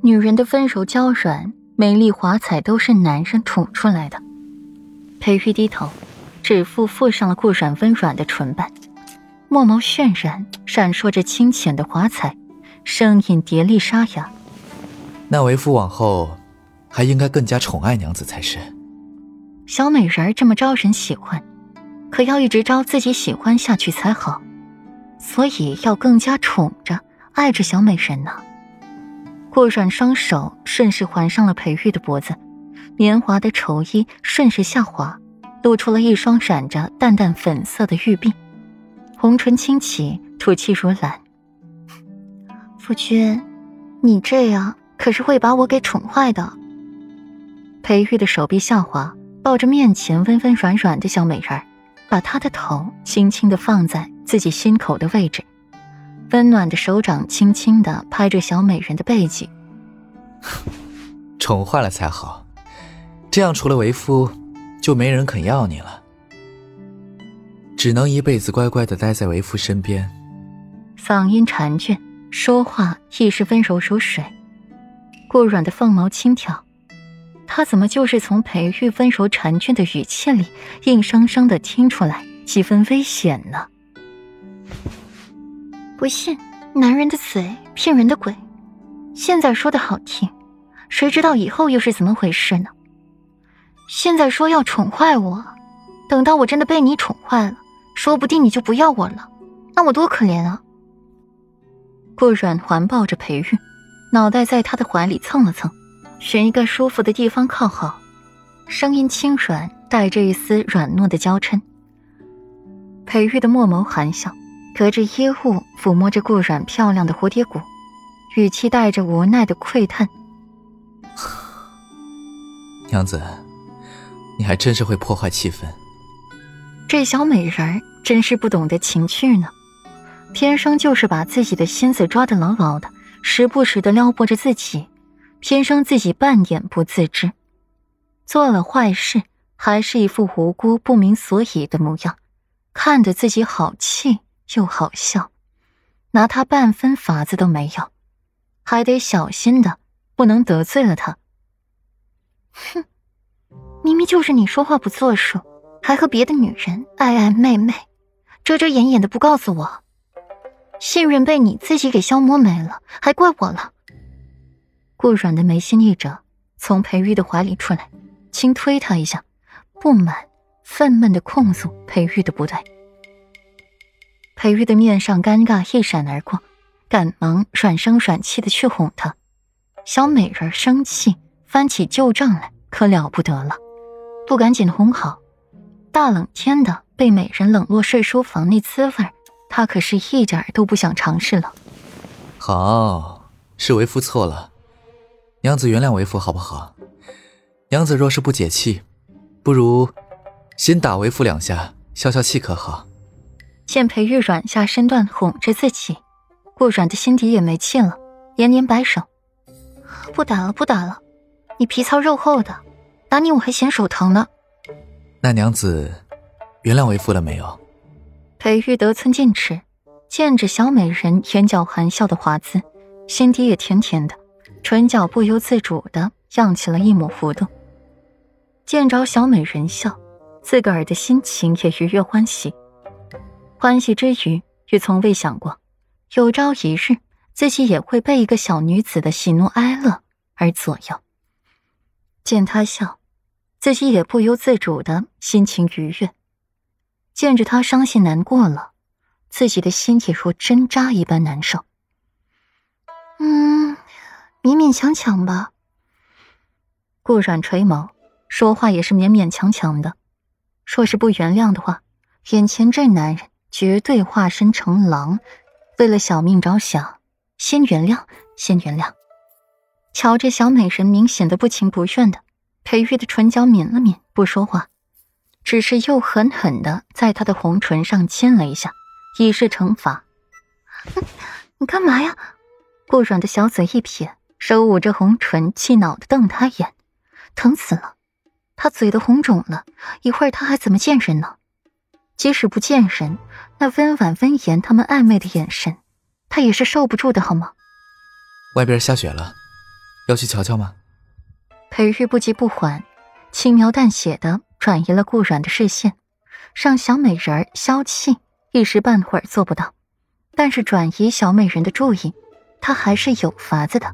女人的温柔娇软、美丽华彩都是男人宠出来的。裴玉低头，指腹附上了顾软温软的唇瓣，墨眸渲染，闪烁着清浅的华彩，声音叠丽沙哑。那为夫往后，还应该更加宠爱娘子才是。小美人儿这么招人喜欢，可要一直招自己喜欢下去才好，所以要更加宠着、爱着小美人呢。顾软双手顺势环上了裴玉的脖子，绵滑的绸衣顺势下滑，露出了一双染着淡淡粉色的玉臂，红唇轻启，吐气如兰。夫君，你这样可是会把我给宠坏的。裴玉的手臂下滑，抱着面前温温软软的小美人儿，把她的头轻轻的放在自己心口的位置。温暖的手掌轻轻的拍着小美人的背脊，宠坏了才好，这样除了为夫，就没人肯要你了，只能一辈子乖乖的待在为夫身边。嗓音缠倦，说话亦是温柔如水。顾软的凤毛轻挑，他怎么就是从裴玉温柔缠倦的语气里，硬生生的听出来几分危险呢？不信，男人的嘴骗人的鬼。现在说的好听，谁知道以后又是怎么回事呢？现在说要宠坏我，等到我真的被你宠坏了，说不定你就不要我了，那我多可怜啊！顾软环抱着裴玉，脑袋在他的怀里蹭了蹭，选一个舒服的地方靠好，声音轻软，带着一丝软糯的娇嗔。裴玉的墨眸含笑。隔着衣物抚摸着顾软漂亮的蝴蝶骨，语气带着无奈的喟叹：“娘子，你还真是会破坏气氛。这小美人儿真是不懂得情趣呢，天生就是把自己的心思抓得牢牢的，时不时的撩拨着自己，偏生自己半点不自知，做了坏事还是一副无辜不明所以的模样，看得自己好气。”又好笑，拿他半分法子都没有，还得小心的，不能得罪了他。哼，明明就是你说话不作数，还和别的女人暧暧昧昧，遮遮掩掩的不告诉我，信任被你自己给消磨没了，还怪我了。顾软的眉心一皱，从裴玉的怀里出来，轻推他一下，不满、愤懑的控诉裴玉的不对。裴玉的面上尴尬一闪而过，赶忙软声软气的去哄她。小美人生气，翻起旧账来，可了不得了。不赶紧哄好，大冷天的被美人冷落睡书房，那滋味，她可是一点都不想尝试了。好，是为夫错了，娘子原谅为夫好不好？娘子若是不解气，不如先打为夫两下，消消气，可好？见裴玉软下身段哄着自己，顾软的心底也没气了，连连摆手：“不打了，不打了，你皮糙肉厚的，打你我还嫌手疼呢。”那娘子，原谅为夫了没有？裴玉得寸进尺，见着小美人眼角含笑的华姿，心底也甜甜的，唇角不由自主的漾起了一抹弧度。见着小美人笑，自个儿的心情也愉悦欢喜。欢喜之余，也从未想过，有朝一日自己也会被一个小女子的喜怒哀乐而左右。见她笑，自己也不由自主的心情愉悦；见着她伤心难过了，自己的心也如针扎一般难受。嗯，勉勉强强吧。顾软垂眸，说话也是勉勉强强的。若是不原谅的话，眼前这男人。绝对化身成狼，为了小命着想，先原谅，先原谅。瞧着小美人明显的不情不愿的，裴玉的唇角抿了抿，不说话，只是又狠狠的在她的红唇上亲了一下，以示惩罚。你干嘛呀？顾软的小嘴一撇，手捂着红唇，气恼的瞪他眼，疼死了，他嘴都红肿了，一会儿他还怎么见人呢？即使不见人，那温婉温言他们暧昧的眼神，他也是受不住的，好吗？外边下雪了，要去瞧瞧吗？裴玉不急不缓，轻描淡写的转移了顾软的视线，让小美人儿消气，一时半会儿做不到。但是转移小美人的注意，他还是有法子的。